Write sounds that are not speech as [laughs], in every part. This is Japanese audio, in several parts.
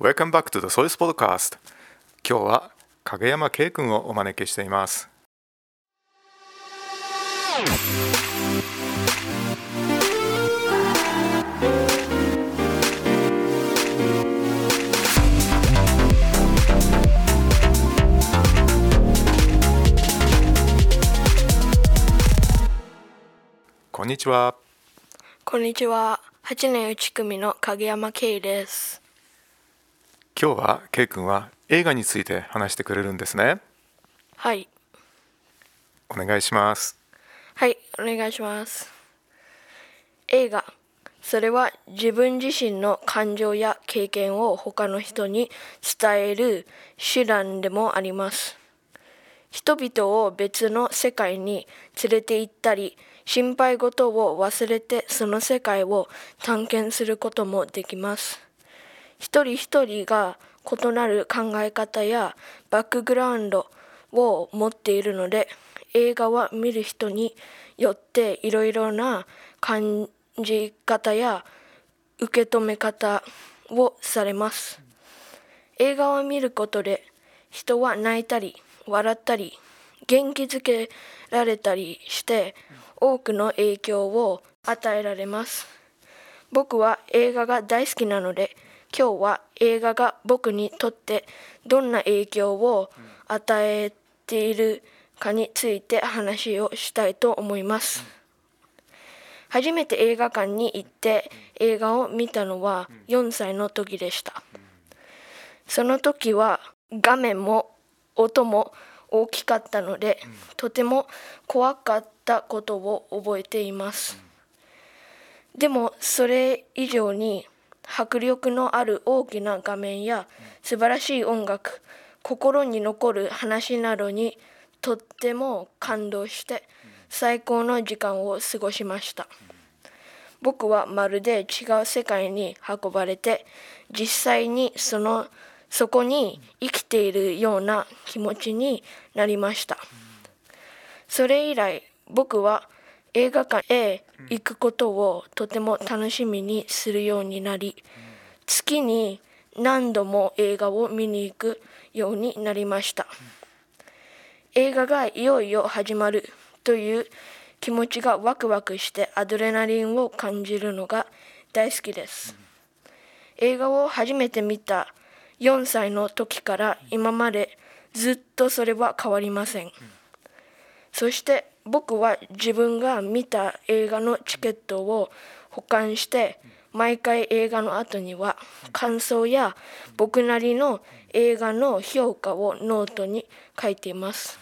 Welcome back to the sois Podcast 今日は影山圭君をお招きしていますこんにちはこんにちは。8年内組の影山圭です。今日は圭君は映画について話してくれるんですねはい。お願いしますはい、お願いします。映画。それは自分自身の感情や経験を他の人に伝える手段でもあります。人々を別の世界に連れて行ったり、心配事を忘れてその世界を探検することもできます。一人一人が異なる考え方やバックグラウンドを持っているので映画は見る人によっていろいろな感じ方や受け止め方をされます。映画を見ることで人は泣いたり笑ったり元気づけられたりして多くの影響を与えられます。僕は映画が大好きなので今日は映画が僕にとってどんな影響を与えているかについて話をしたいと思います。初めて映画館に行って映画を見たのは4歳の時でした。その時は画面も音も大きかったのでとても怖かったことを覚えています。でもそれ以上に迫力のある大きな画面や素晴らしい音楽心に残る話などにとっても感動して最高の時間を過ごしました。僕はまるで違う世界に運ばれて実際にそのそこに生きているような気持ちになりました。それ以来僕は映画館へ行くことをとても楽しみにするようになり月に何度も映画を見に行くようになりました。映画がいよいよ始まるという気持ちがワクワクしてアドレナリンを感じるのが大好きです。映画を初めて見た4歳の時から今までずっとそれは変わりません。そして僕は自分が見た映画のチケットを保管して毎回映画の後には感想や僕なりの映画の評価をノートに書いています。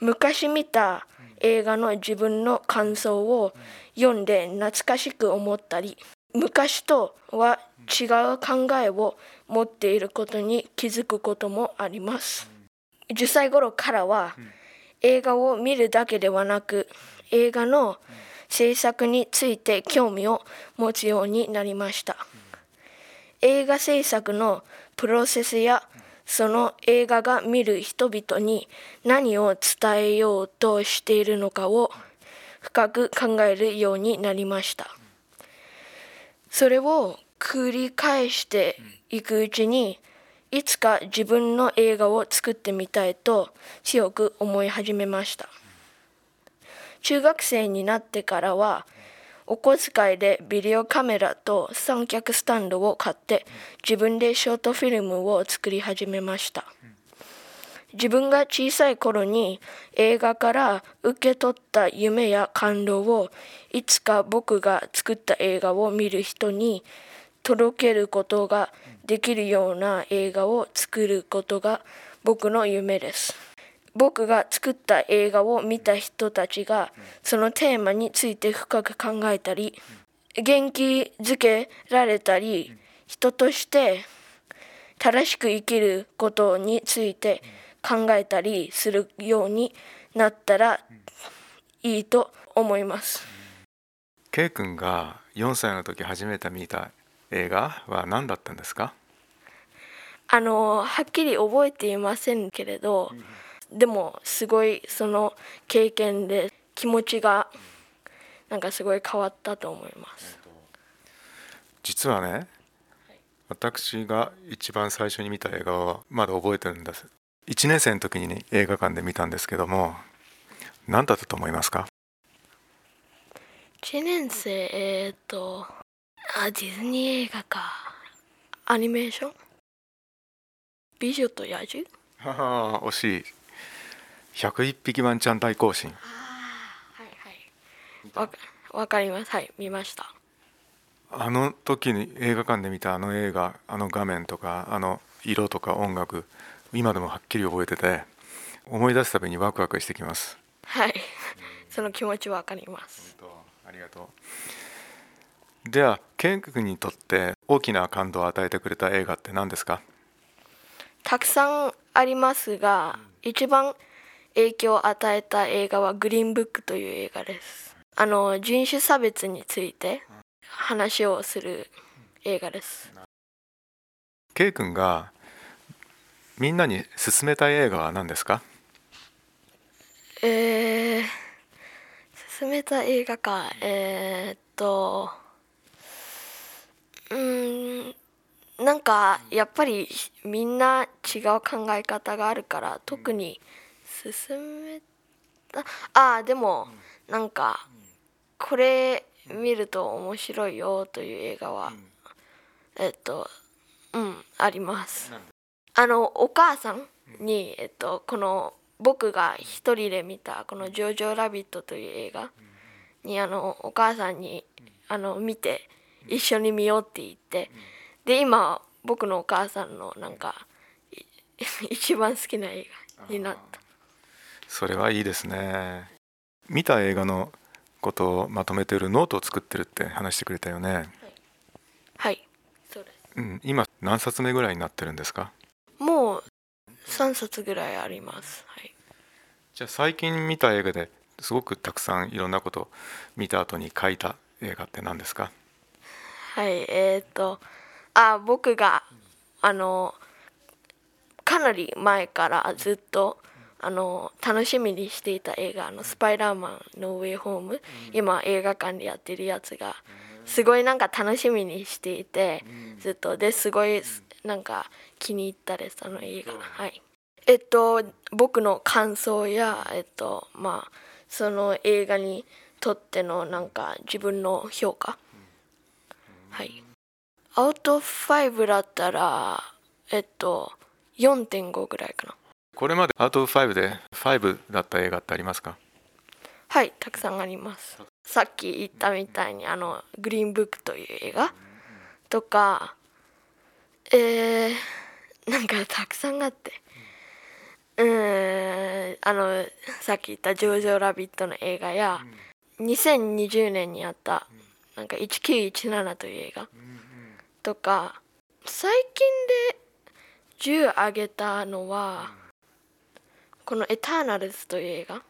昔見た映画の自分の感想を読んで懐かしく思ったり昔とは違う考えを持っていることに気づくこともあります。10歳頃からは映画を見るだけではなく映画の制作について興味を持つようになりました。映画制作のプロセスやその映画が見る人々に何を伝えようとしているのかを深く考えるようになりました。それを繰り返していくうちにいつか自分の映画を作ってみたいと強く思い始めました。中学生になってからはお小遣いでビデオカメラと三脚スタンドを買って自分でショートフィルムを作り始めました。自分が小さい頃に映画から受け取った夢や感動をいつか僕が作った映画を見る人に届けることができるような映画を作ることが僕の夢です僕が作った映画を見た人たちがそのテーマについて深く考えたり元気づけられたり人として正しく生きることについて考えたりするようになったらいいと思います。K 君が4歳の時初めて見た映画は何だったんですか？あのはっきり覚えていませんけれど、でもすごいその経験で気持ちがなんかすごい変わったと思います。実はね私が一番最初に見た映画はまだ覚えてるんです。1年生の時に映画館で見たんですけども何だったと思いますか？1年生えー、っとあディズニー映画か。アニメーション？美女と野獣？はは惜しい。101匹ワンちゃん大行進。はいはい。わかわかります。はい見ました。あの時に映画館で見たあの映画あの画面とかあの色とか音楽今でもはっきり覚えてて思い出すたびにワクワクしてきます。はい。その気持ちわかります。ありがとう。ではケン君にとって大きな感動を与えてくれた映画って何ですか？たくさんありますが、一番影響を与えた映画はグリーンブックという映画です。あの人種差別について話をする映画です。ケイ君がみんなに勧めたい映画は何ですか？えー、進めた映画か。えー、っとうーん。なんかやっぱりみんな違う考え方があるから特に進めた。ああでもなんかこれ見ると面白いよという映画はえっとうんあります。あのお母さんに、えっと、この僕が一人で見たこの「ジョジョラビット」という映画にあのお母さんにあの見て一緒に見ようって言って。で今僕のお母さんのなんかい [laughs] 一番好きな映画になった。それはいいですね。見た映画のことをまとめてるノートを作ってるって話してくれたよね、はい。そうです。うん、今何冊目ぐらいになってるんですか？もう3冊ぐらいあります。はい。じゃあ最近見た映画ですごくたくさんいろんなこと見た後に書いた映画って何ですか？はいえっ、とあ僕があのかなり前からずっとあの楽しみにしていた映画「あのスパイダーマンのウェイホーム」今映画館でやってるやつがすごいなんか楽しみにしていてずっと。ですごいなんか気に入ったですあの映画。はい。えっと僕の感想やえっとまあその映画にとってのなんか自分の評価はい。アウト5だったらえっと4.5ぐらいかな。これまでアウト5で5だった映画ってありますか？はいたくさんあります。さっき言ったみたいにあの「グリーンブック」という映画？とかえー、なんかたくさんあって。うーんあのさっき言った「ジョージョ・ラビット」の映画や2020年にあったなんか1917という映画。とか最近で10上げたのはこの「エターナルズ」という映画。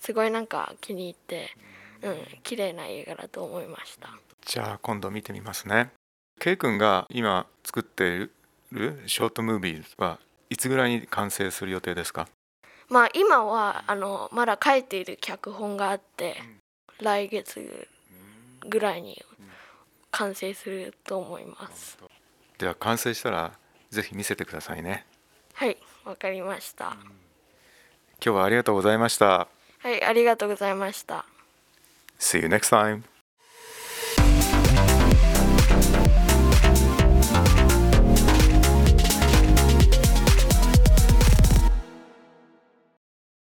すごいなんか気に入ってうん綺麗な映画だと思いました。じゃあ今度見てみますね。ケイ君が今作っているショートムービーはいつぐらいに完成する予定ですか？まあ今はあのまだ書いている脚本があって来月ぐらいに完成すると思います。では完成したらぜひ見せてくださいね。はいわかりました。今日はありがとうございました。はいありがとうございました。See you next time